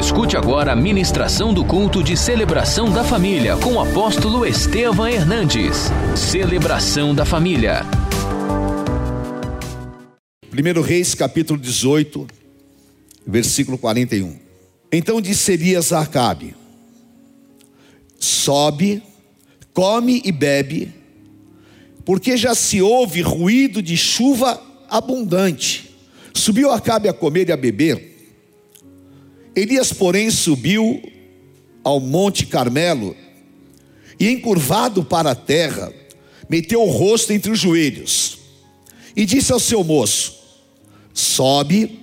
Escute agora a ministração do culto de celebração da família com o apóstolo Estevam Hernandes. Celebração da família. 1 Reis capítulo 18, versículo 41. Então disse Elias a Acabe: Sobe, come e bebe, porque já se ouve ruído de chuva abundante. Subiu Acabe a comer e a beber. Elias, porém, subiu ao monte Carmelo e, encurvado para a terra, meteu o rosto entre os joelhos e disse ao seu moço: Sobe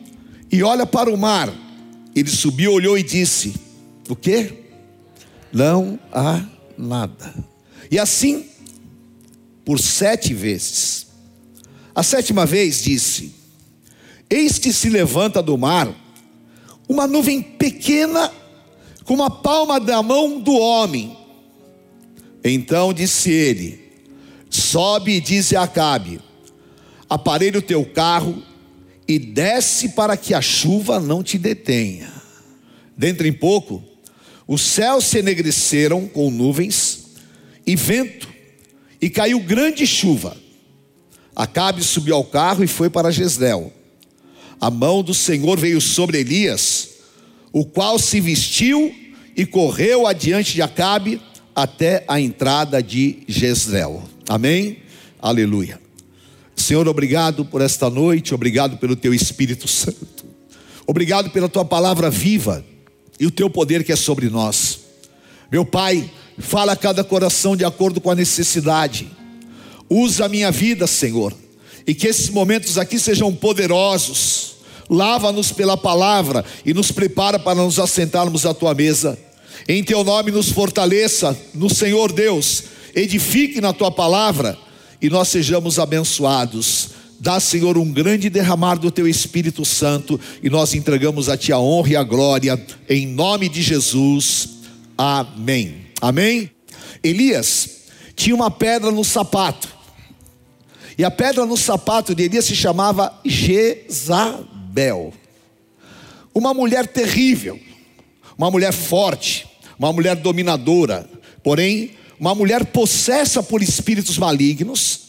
e olha para o mar. Ele subiu, olhou e disse: O que? Não há nada. E assim, por sete vezes. A sétima vez disse: Eis que se levanta do mar uma nuvem pequena, como a palma da mão do homem. Então disse ele: Sobe e diz a Acabe: Aparelhe o teu carro e desce para que a chuva não te detenha. Dentro em pouco, os céus se enegreceram com nuvens e vento, e caiu grande chuva. Acabe subiu ao carro e foi para Jezreel a mão do Senhor veio sobre Elias, o qual se vestiu e correu adiante de Acabe até a entrada de Jezreel. Amém? Aleluia. Senhor, obrigado por esta noite, obrigado pelo teu Espírito Santo. Obrigado pela tua palavra viva e o teu poder que é sobre nós. Meu Pai, fala a cada coração de acordo com a necessidade. Usa a minha vida, Senhor e que esses momentos aqui sejam poderosos. Lava-nos pela palavra e nos prepara para nos assentarmos à tua mesa. Em teu nome nos fortaleça no Senhor Deus, edifique na tua palavra e nós sejamos abençoados. Dá, Senhor, um grande derramar do teu Espírito Santo e nós entregamos a ti a honra e a glória, em nome de Jesus. Amém. Amém. Elias tinha uma pedra no sapato. E a pedra no sapato de Elias se chamava Jezabel. Uma mulher terrível, uma mulher forte, uma mulher dominadora, porém, uma mulher possessa por espíritos malignos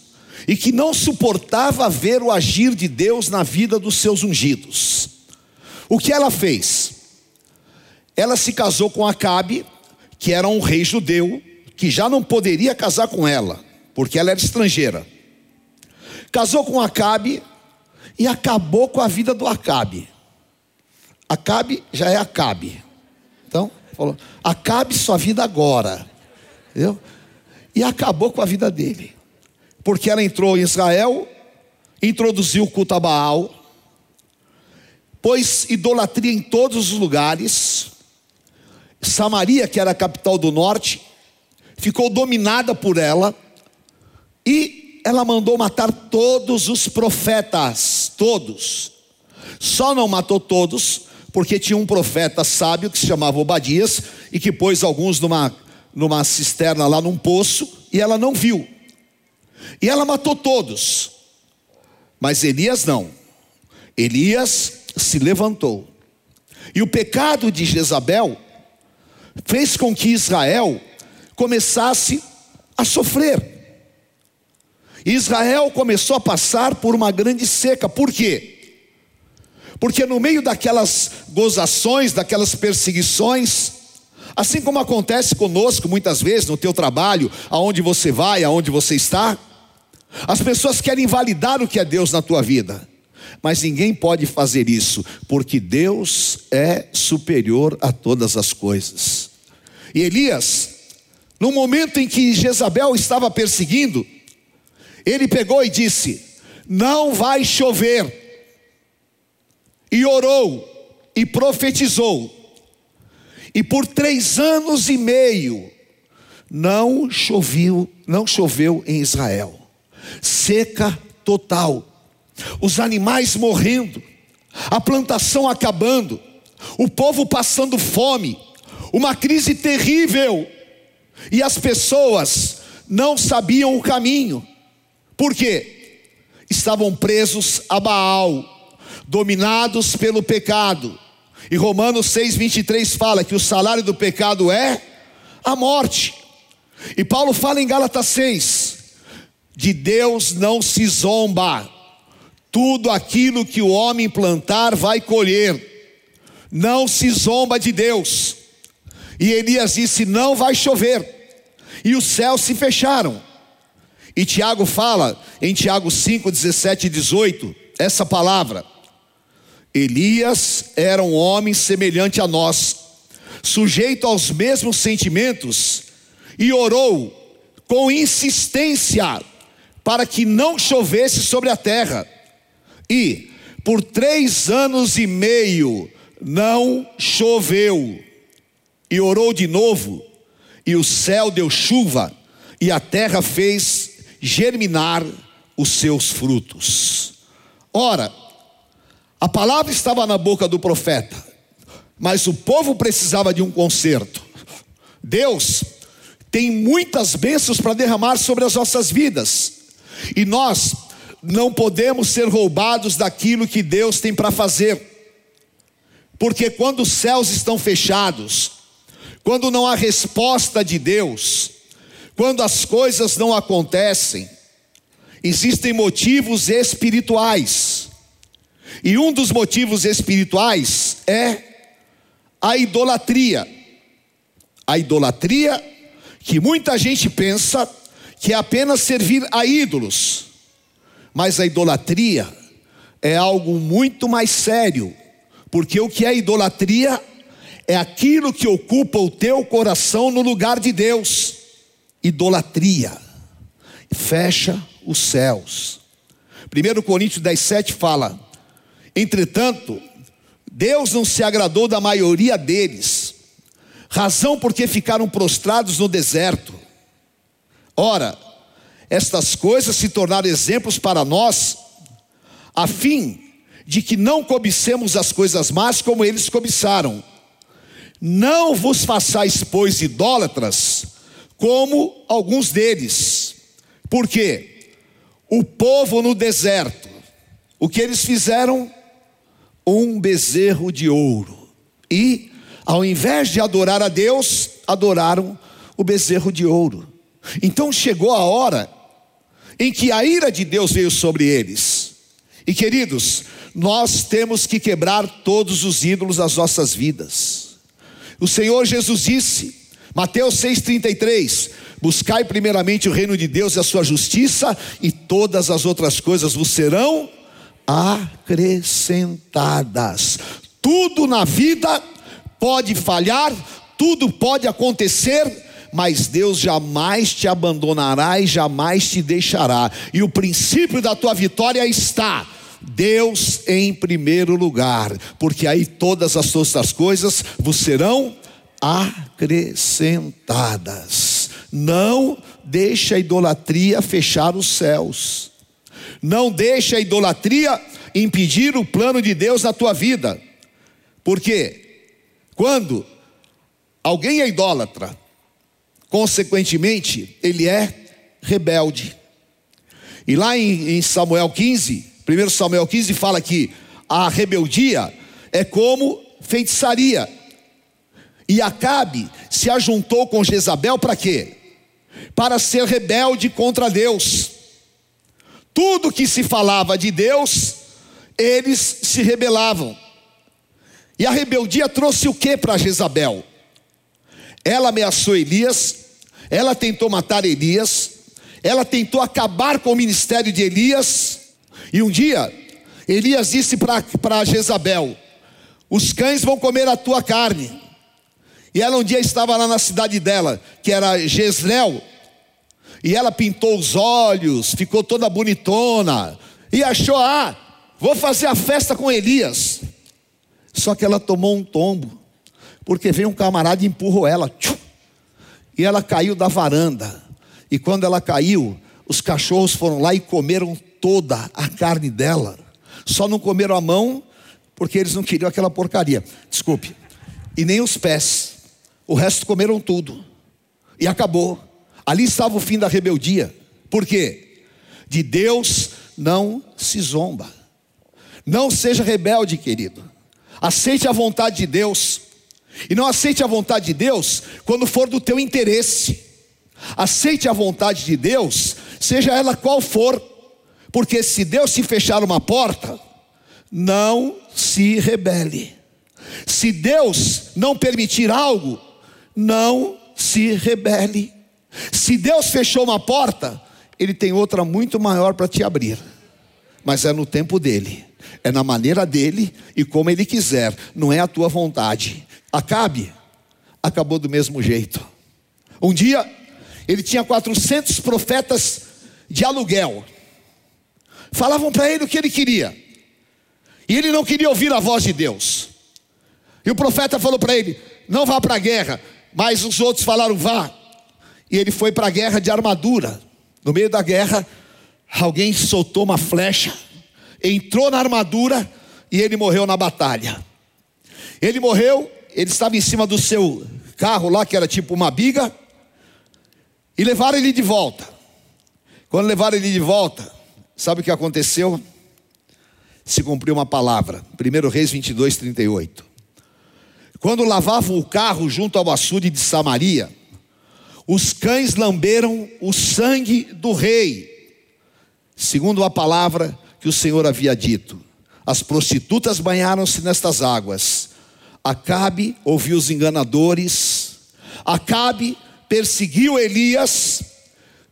e que não suportava ver o agir de Deus na vida dos seus ungidos. O que ela fez? Ela se casou com Acabe, que era um rei judeu, que já não poderia casar com ela, porque ela era estrangeira casou com Acabe e acabou com a vida do Acabe. Acabe já é Acabe. Então, falou: acabe sua vida agora. Entendeu? E acabou com a vida dele. Porque ela entrou em Israel, introduziu o culto a Baal, pôs idolatria em todos os lugares. Samaria, que era a capital do norte, ficou dominada por ela e ela mandou matar todos os profetas, todos. Só não matou todos, porque tinha um profeta sábio que se chamava Obadias e que pôs alguns numa, numa cisterna lá num poço e ela não viu. E ela matou todos. Mas Elias não. Elias se levantou. E o pecado de Jezabel fez com que Israel começasse a sofrer. Israel começou a passar por uma grande seca, por quê? Porque no meio daquelas gozações, daquelas perseguições, assim como acontece conosco muitas vezes no teu trabalho, aonde você vai, aonde você está, as pessoas querem validar o que é Deus na tua vida. Mas ninguém pode fazer isso, porque Deus é superior a todas as coisas. E Elias, no momento em que Jezabel estava perseguindo, ele pegou e disse: Não vai chover. E orou e profetizou. E por três anos e meio não choveu, não choveu em Israel. Seca total. Os animais morrendo, a plantação acabando, o povo passando fome, uma crise terrível. E as pessoas não sabiam o caminho. Por quê? Estavam presos a Baal, dominados pelo pecado. E Romanos 6:23 fala que o salário do pecado é a morte. E Paulo fala em Gálatas 6: de Deus não se zomba. Tudo aquilo que o homem plantar vai colher. Não se zomba de Deus. E Elias disse: Não vai chover. E os céus se fecharam. E Tiago fala em Tiago 5, 17 e 18, essa palavra. Elias era um homem semelhante a nós, sujeito aos mesmos sentimentos, e orou com insistência para que não chovesse sobre a terra. E por três anos e meio não choveu. E orou de novo, e o céu deu chuva, e a terra fez germinar os seus frutos. Ora, a palavra estava na boca do profeta, mas o povo precisava de um conserto. Deus tem muitas bênçãos para derramar sobre as nossas vidas, e nós não podemos ser roubados daquilo que Deus tem para fazer, porque quando os céus estão fechados, quando não há resposta de Deus, quando as coisas não acontecem, existem motivos espirituais. E um dos motivos espirituais é a idolatria. A idolatria que muita gente pensa que é apenas servir a ídolos. Mas a idolatria é algo muito mais sério, porque o que é idolatria é aquilo que ocupa o teu coração no lugar de Deus. Idolatria fecha os céus. 1 Coríntios 10, 7 fala: Entretanto, Deus não se agradou da maioria deles, razão porque ficaram prostrados no deserto. Ora, estas coisas se tornaram exemplos para nós, a fim de que não cobicemos as coisas más como eles cobiçaram. Não vos façais, pois, idólatras, como alguns deles, porque o povo no deserto, o que eles fizeram? um bezerro de ouro. E, ao invés de adorar a Deus, adoraram o bezerro de ouro. Então chegou a hora em que a ira de Deus veio sobre eles. E queridos, nós temos que quebrar todos os ídolos das nossas vidas. O Senhor Jesus disse, Mateus 6,33: Buscai primeiramente o reino de Deus e a sua justiça, e todas as outras coisas vos serão acrescentadas. Tudo na vida pode falhar, tudo pode acontecer, mas Deus jamais te abandonará e jamais te deixará. E o princípio da tua vitória está Deus em primeiro lugar, porque aí todas as outras coisas vos serão acrescentadas. Não deixe a idolatria fechar os céus. Não deixe a idolatria impedir o plano de Deus na tua vida. Porque quando alguém é idólatra, consequentemente, ele é rebelde. E lá em, em Samuel 15, 1 Samuel 15 fala que a rebeldia é como feitiçaria. E Acabe se ajuntou com Jezabel para quê? Para ser rebelde contra Deus. Tudo que se falava de Deus, eles se rebelavam. E a rebeldia trouxe o que para Jezabel? Ela ameaçou Elias, ela tentou matar Elias, ela tentou acabar com o ministério de Elias, e um dia, Elias disse para Jezabel: Os cães vão comer a tua carne. E ela um dia estava lá na cidade dela, que era Jezreel, e ela pintou os olhos, ficou toda bonitona, e achou, ah, vou fazer a festa com Elias. Só que ela tomou um tombo, porque veio um camarada e empurrou ela, tchum, e ela caiu da varanda. E quando ela caiu, os cachorros foram lá e comeram toda a carne dela. Só não comeram a mão, porque eles não queriam aquela porcaria. Desculpe. E nem os pés. O resto comeram tudo. E acabou. Ali estava o fim da rebeldia. Por quê? De Deus não se zomba. Não seja rebelde, querido. Aceite a vontade de Deus. E não aceite a vontade de Deus quando for do teu interesse. Aceite a vontade de Deus, seja ela qual for, porque se Deus se fechar uma porta, não se rebele. Se Deus não permitir algo, não se rebele. Se Deus fechou uma porta, Ele tem outra muito maior para te abrir, mas é no tempo dele, é na maneira dele e como Ele quiser, não é a tua vontade. Acabe, acabou do mesmo jeito. Um dia, ele tinha 400 profetas de aluguel, falavam para ele o que ele queria, e ele não queria ouvir a voz de Deus. E o profeta falou para ele: Não vá para a guerra. Mas os outros falaram: Vá. E ele foi para a guerra de armadura. No meio da guerra, alguém soltou uma flecha, entrou na armadura e ele morreu na batalha. Ele morreu, ele estava em cima do seu carro lá, que era tipo uma biga, e levaram ele de volta. Quando levaram ele de volta, sabe o que aconteceu? Se cumpriu uma palavra. 1 Reis 22, 38. Quando lavavam o carro junto ao açude de Samaria, os cães lamberam o sangue do rei, segundo a palavra que o Senhor havia dito. As prostitutas banharam-se nestas águas. Acabe ouviu os enganadores. Acabe perseguiu Elias.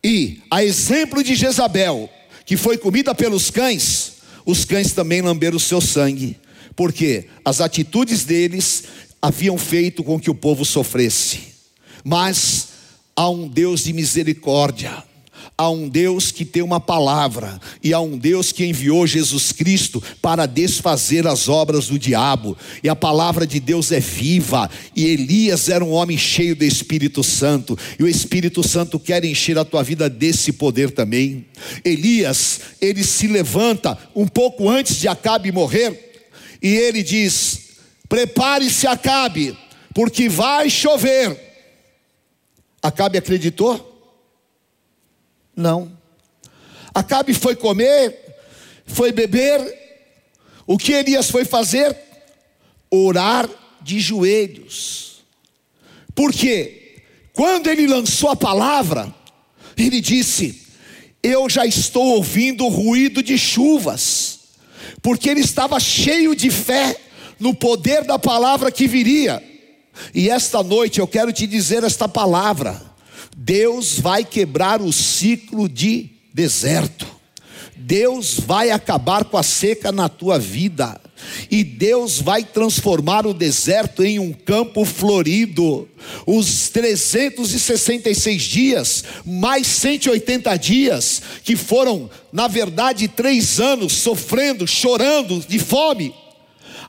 E, a exemplo de Jezabel, que foi comida pelos cães, os cães também lamberam o seu sangue, porque as atitudes deles haviam feito com que o povo sofresse. Mas há um Deus de misericórdia, há um Deus que tem uma palavra, e há um Deus que enviou Jesus Cristo para desfazer as obras do diabo, e a palavra de Deus é viva, e Elias era um homem cheio do Espírito Santo, e o Espírito Santo quer encher a tua vida desse poder também. Elias, ele se levanta um pouco antes de Acabe morrer, e ele diz: Prepare-se, Acabe, porque vai chover. Acabe acreditou? Não. Acabe foi comer, foi beber. O que Elias foi fazer? Orar de joelhos. Porque quando ele lançou a palavra, ele disse: Eu já estou ouvindo o ruído de chuvas, porque ele estava cheio de fé no poder da palavra que viria. E esta noite eu quero te dizer esta palavra: Deus vai quebrar o ciclo de deserto. Deus vai acabar com a seca na tua vida, e Deus vai transformar o deserto em um campo florido. Os 366 dias, mais 180 dias, que foram, na verdade, três anos sofrendo, chorando de fome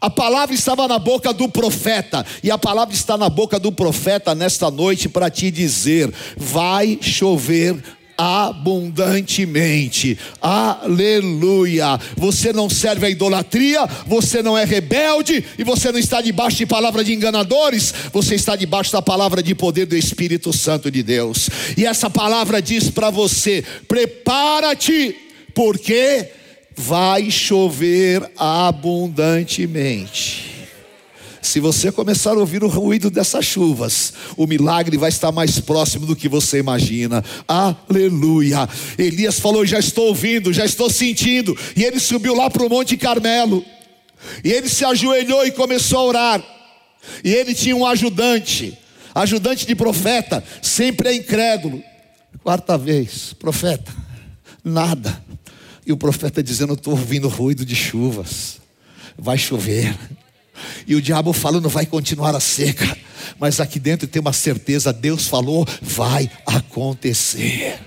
a palavra estava na boca do profeta, e a palavra está na boca do profeta nesta noite para te dizer: vai chover abundantemente. Aleluia. Você não serve a idolatria, você não é rebelde e você não está debaixo de palavra de enganadores, você está debaixo da palavra de poder do Espírito Santo de Deus. E essa palavra diz para você: prepara-te, porque vai chover abundantemente. Se você começar a ouvir o ruído dessas chuvas, o milagre vai estar mais próximo do que você imagina. Aleluia. Elias falou: Já estou ouvindo, já estou sentindo. E ele subiu lá para o Monte Carmelo. E ele se ajoelhou e começou a orar. E ele tinha um ajudante, ajudante de profeta, sempre é incrédulo. Quarta vez, profeta, nada. E o profeta dizendo: Estou ouvindo ruído de chuvas, vai chover. E o diabo falando: Vai continuar a seca. Mas aqui dentro tem uma certeza: Deus falou, vai acontecer.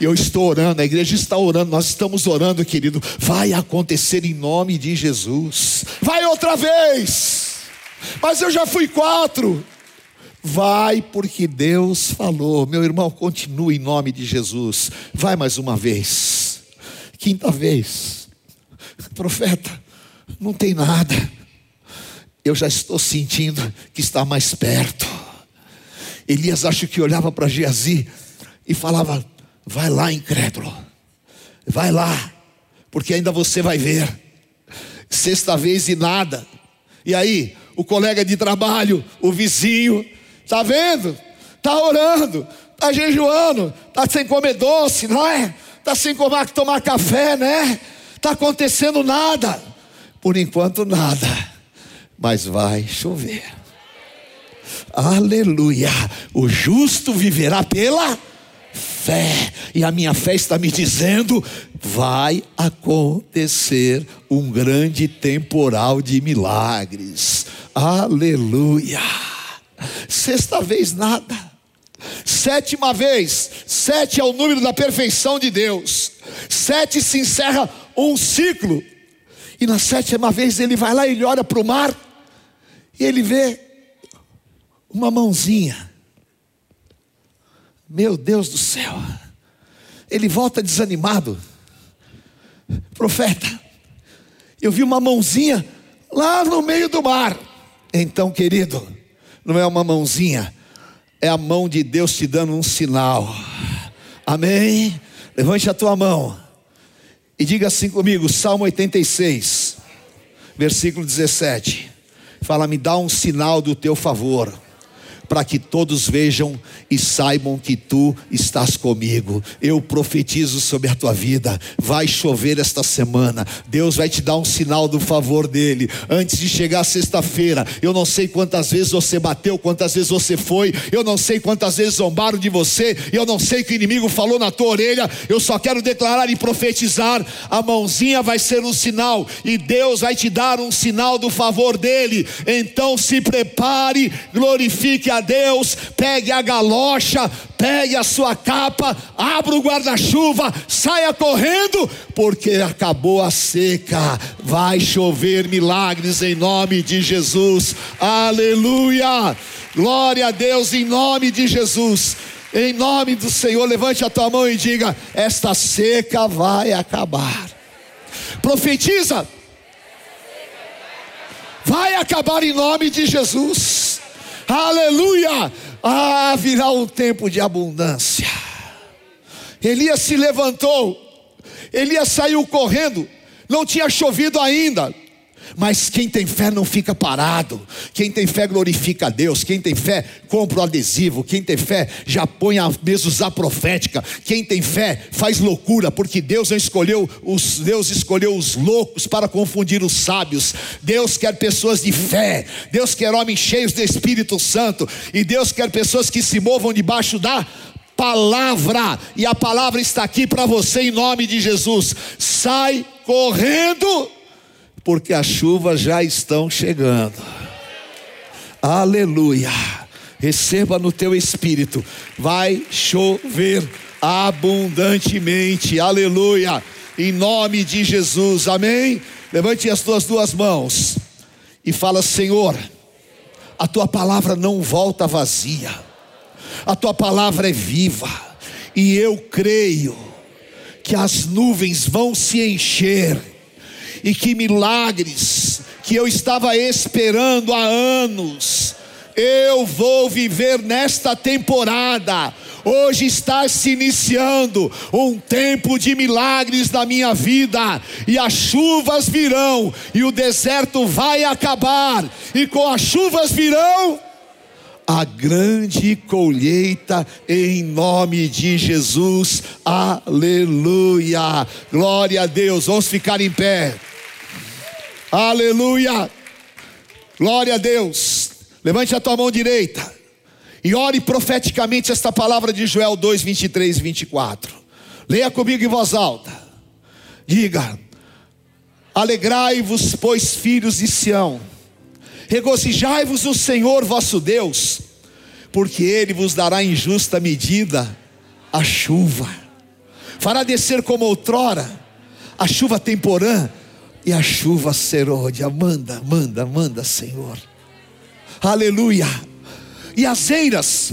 Eu estou orando, a igreja está orando, nós estamos orando, querido. Vai acontecer em nome de Jesus. Vai outra vez. Mas eu já fui quatro. Vai porque Deus falou. Meu irmão, continue em nome de Jesus. Vai mais uma vez. Quinta vez, profeta, não tem nada. Eu já estou sentindo que está mais perto. Elias acho que olhava para Geazi e falava: Vai lá, incrédulo, vai lá, porque ainda você vai ver. Sexta vez e nada. E aí, o colega de trabalho, o vizinho, está vendo? Está orando, está jejuando, está sem comer doce, não é? Está sem comer, tomar café, né? Está acontecendo nada. Por enquanto, nada. Mas vai chover. Aleluia. O justo viverá pela fé. E a minha fé está me dizendo: vai acontecer um grande temporal de milagres. Aleluia. Sexta vez, nada. Sétima vez, sete é o número da perfeição de Deus. Sete se encerra um ciclo. E na sétima vez ele vai lá e ele olha para o mar e ele vê uma mãozinha. Meu Deus do céu. Ele volta desanimado. Profeta, eu vi uma mãozinha lá no meio do mar. Então, querido, não é uma mãozinha, é a mão de Deus te dando um sinal. Amém? Levante a tua mão e diga assim comigo, Salmo 86, versículo 17. Fala, me dá um sinal do teu favor para que todos vejam e saibam que tu estás comigo. Eu profetizo sobre a tua vida. Vai chover esta semana. Deus vai te dar um sinal do favor dele. Antes de chegar sexta-feira, eu não sei quantas vezes você bateu, quantas vezes você foi, eu não sei quantas vezes zombaram de você, eu não sei que o inimigo falou na tua orelha. Eu só quero declarar e profetizar: a mãozinha vai ser um sinal e Deus vai te dar um sinal do favor dele. Então se prepare, glorifique a a Deus, pegue a galocha, pegue a sua capa, abra o guarda-chuva, saia correndo, porque acabou a seca, vai chover milagres em nome de Jesus, aleluia, glória a Deus em nome de Jesus. Em nome do Senhor, levante a tua mão e diga: Esta seca vai acabar. Profetiza, vai acabar em nome de Jesus aleluia, ah, virá um tempo de abundância. Elias se levantou, Elias saiu correndo, não tinha chovido ainda, mas quem tem fé não fica parado. Quem tem fé glorifica a Deus. Quem tem fé compra o adesivo. Quem tem fé já põe a mesa profética. Quem tem fé faz loucura, porque Deus não escolheu os Deus escolheu os loucos para confundir os sábios. Deus quer pessoas de fé. Deus quer homens cheios do Espírito Santo e Deus quer pessoas que se movam debaixo da palavra, e a palavra está aqui para você em nome de Jesus. Sai correndo porque as chuvas já estão chegando. Aleluia. Receba no teu espírito, vai chover abundantemente. Aleluia. Em nome de Jesus. Amém. Levante as tuas duas mãos e fala: Senhor, a tua palavra não volta vazia. A tua palavra é viva. E eu creio que as nuvens vão se encher e que milagres que eu estava esperando há anos, eu vou viver nesta temporada. Hoje está se iniciando um tempo de milagres na minha vida, e as chuvas virão, e o deserto vai acabar, e com as chuvas virão a grande colheita em nome de Jesus. Aleluia. Glória a Deus. Vamos ficar em pé. Aleluia. Glória a Deus. Levante a tua mão direita e ore profeticamente esta palavra de Joel 2, 23 e 24. Leia comigo em voz alta. Diga: Alegrai-vos, pois, filhos de Sião, regozijai-vos no Senhor vosso Deus, porque Ele vos dará em justa medida a chuva, fará descer como outrora a chuva temporã e a chuva serôdia. Manda, manda, manda, Senhor. Aleluia. E as eiras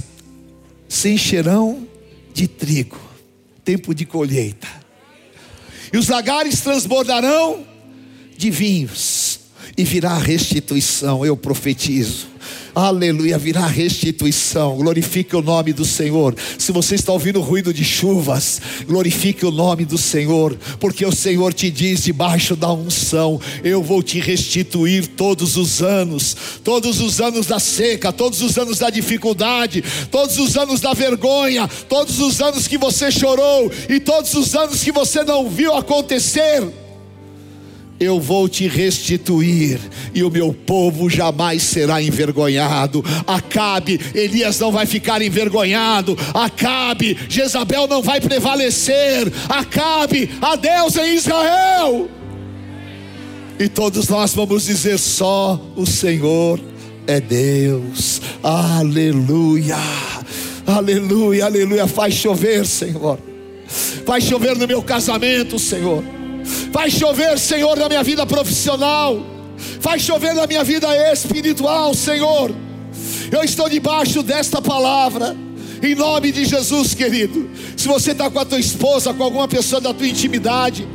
se encherão de trigo, tempo de colheita. E os lagares transbordarão de vinhos, e virá restituição, eu profetizo. Aleluia, virá restituição. Glorifique o nome do Senhor. Se você está ouvindo ruído de chuvas, glorifique o nome do Senhor, porque o Senhor te diz debaixo da unção: Eu vou te restituir todos os anos, todos os anos da seca, todos os anos da dificuldade, todos os anos da vergonha, todos os anos que você chorou e todos os anos que você não viu acontecer eu vou te restituir, e o meu povo jamais será envergonhado. Acabe, Elias não vai ficar envergonhado. Acabe, Jezabel não vai prevalecer. Acabe, a Deus em Israel. E todos nós vamos dizer: só o Senhor é Deus. Aleluia, aleluia, aleluia. Faz chover, Senhor. Faz chover no meu casamento, Senhor Vai chover, Senhor, na minha vida profissional. Vai chover na minha vida espiritual, Senhor. Eu estou debaixo desta palavra. Em nome de Jesus, querido. Se você está com a tua esposa, com alguma pessoa da tua intimidade,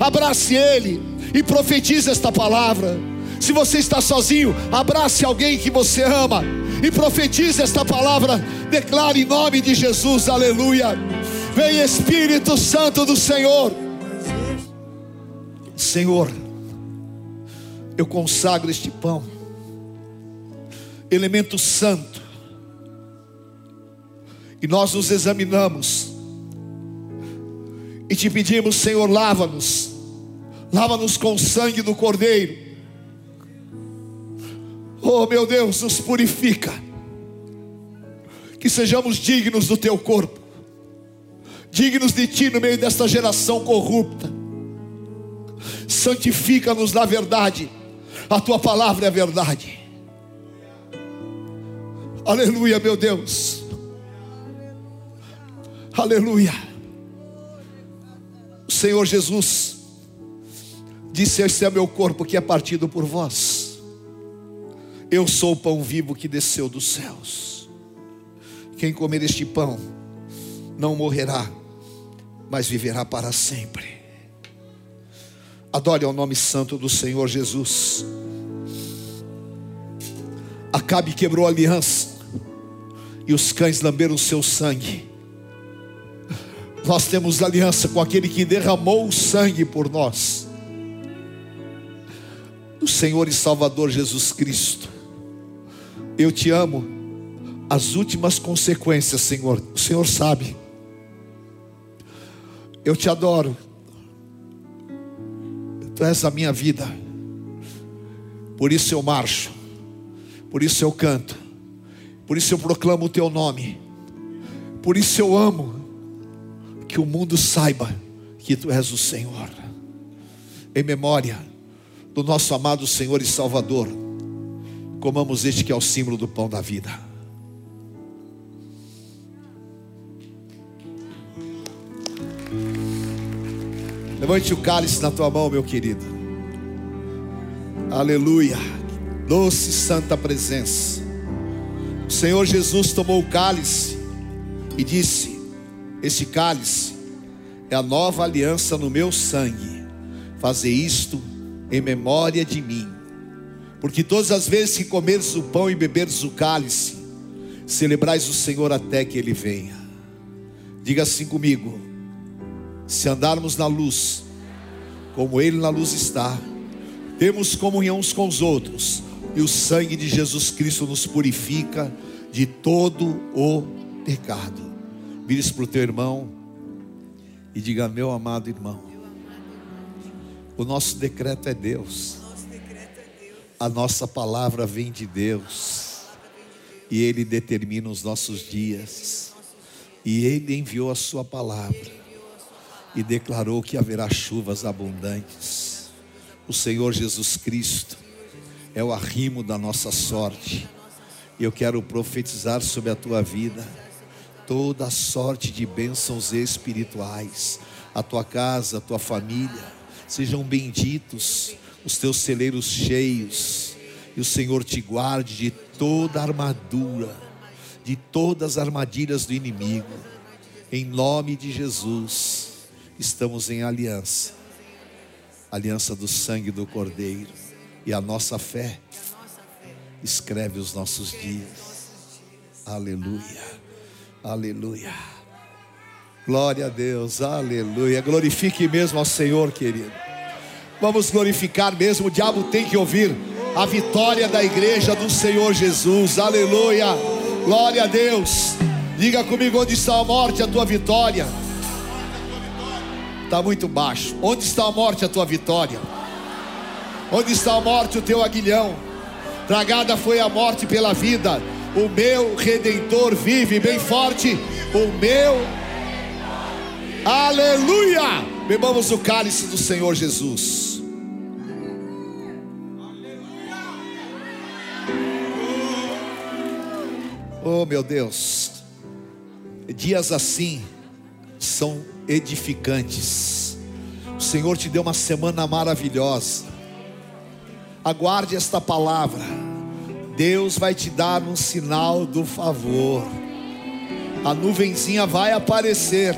abrace ele e profetize esta palavra. Se você está sozinho, abrace alguém que você ama e profetize esta palavra. Declare em nome de Jesus, aleluia. Vem Espírito Santo do Senhor. Senhor, eu consagro este pão, elemento santo, e nós nos examinamos, e te pedimos, Senhor, lava-nos, lava-nos com o sangue do Cordeiro, oh meu Deus, nos purifica, que sejamos dignos do teu corpo, dignos de ti no meio desta geração corrupta santifica-nos na verdade, a tua palavra é verdade. Aleluia, meu Deus. Aleluia. O Senhor Jesus disse: Este é meu corpo que é partido por vós. Eu sou o pão vivo que desceu dos céus. Quem comer este pão não morrerá, mas viverá para sempre. Adore ao nome santo do Senhor Jesus. Acabe quebrou a aliança, e os cães lamberam o seu sangue. Nós temos aliança com aquele que derramou o sangue por nós, o Senhor e Salvador Jesus Cristo. Eu te amo, as últimas consequências, Senhor, o Senhor sabe. Eu te adoro, Tu és a minha vida. Por isso eu marcho. Por isso eu canto. Por isso eu proclamo o teu nome. Por isso eu amo que o mundo saiba que tu és o Senhor. Em memória do nosso amado Senhor e Salvador, comamos este que é o símbolo do pão da vida. Levante o cálice na tua mão, meu querido. Aleluia. Doce santa presença. O Senhor Jesus tomou o cálice e disse: Este cálice é a nova aliança no meu sangue. Fazer isto em memória de mim. Porque todas as vezes que comeres o pão e beberes o cálice, celebrais o Senhor até que ele venha. Diga assim comigo: se andarmos na luz, como Ele na luz está, temos comunhão uns com os outros, e o sangue de Jesus Cristo nos purifica de todo o pecado. Vire-se para o teu irmão e diga: Meu amado irmão, o nosso decreto é Deus, a nossa palavra vem de Deus, e Ele determina os nossos dias, e Ele enviou a Sua palavra e declarou que haverá chuvas abundantes. O Senhor Jesus Cristo é o arrimo da nossa sorte. Eu quero profetizar sobre a tua vida toda sorte de bênçãos espirituais. A tua casa, a tua família, sejam benditos os teus celeiros cheios. E o Senhor te guarde de toda armadura, de todas as armadilhas do inimigo. Em nome de Jesus estamos em aliança aliança do sangue do Cordeiro e a nossa fé escreve os nossos dias. Aleluia, aleluia. Glória a Deus, aleluia. Glorifique mesmo ao Senhor, querido. Vamos glorificar mesmo. O diabo tem que ouvir a vitória da igreja do Senhor Jesus, aleluia. Glória a Deus. Diga comigo onde está a morte, a tua vitória. Está muito baixo. Onde está a morte, a tua vitória? Onde está a morte, o teu aguilhão? Tragada foi a morte pela vida. O meu redentor vive bem forte. O meu. Aleluia! Bebamos o cálice do Senhor Jesus. Oh, meu Deus. Dias assim são edificantes. O Senhor te deu uma semana maravilhosa. Aguarde esta palavra. Deus vai te dar um sinal do favor. A nuvenzinha vai aparecer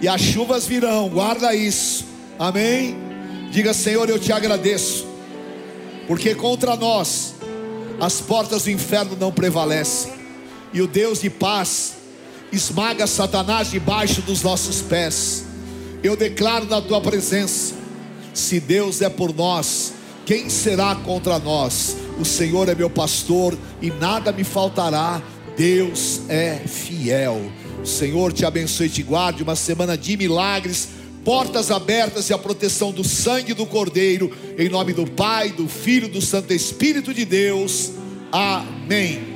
e as chuvas virão. Guarda isso. Amém. Diga, Senhor, eu te agradeço. Porque contra nós as portas do inferno não prevalecem. E o Deus de paz esmaga Satanás debaixo dos nossos pés. Eu declaro na tua presença: se Deus é por nós, quem será contra nós? O Senhor é meu pastor e nada me faltará. Deus é fiel. O Senhor te abençoe e te guarde. Uma semana de milagres, portas abertas e a proteção do sangue do Cordeiro. Em nome do Pai, do Filho, do Santo Espírito de Deus. Amém.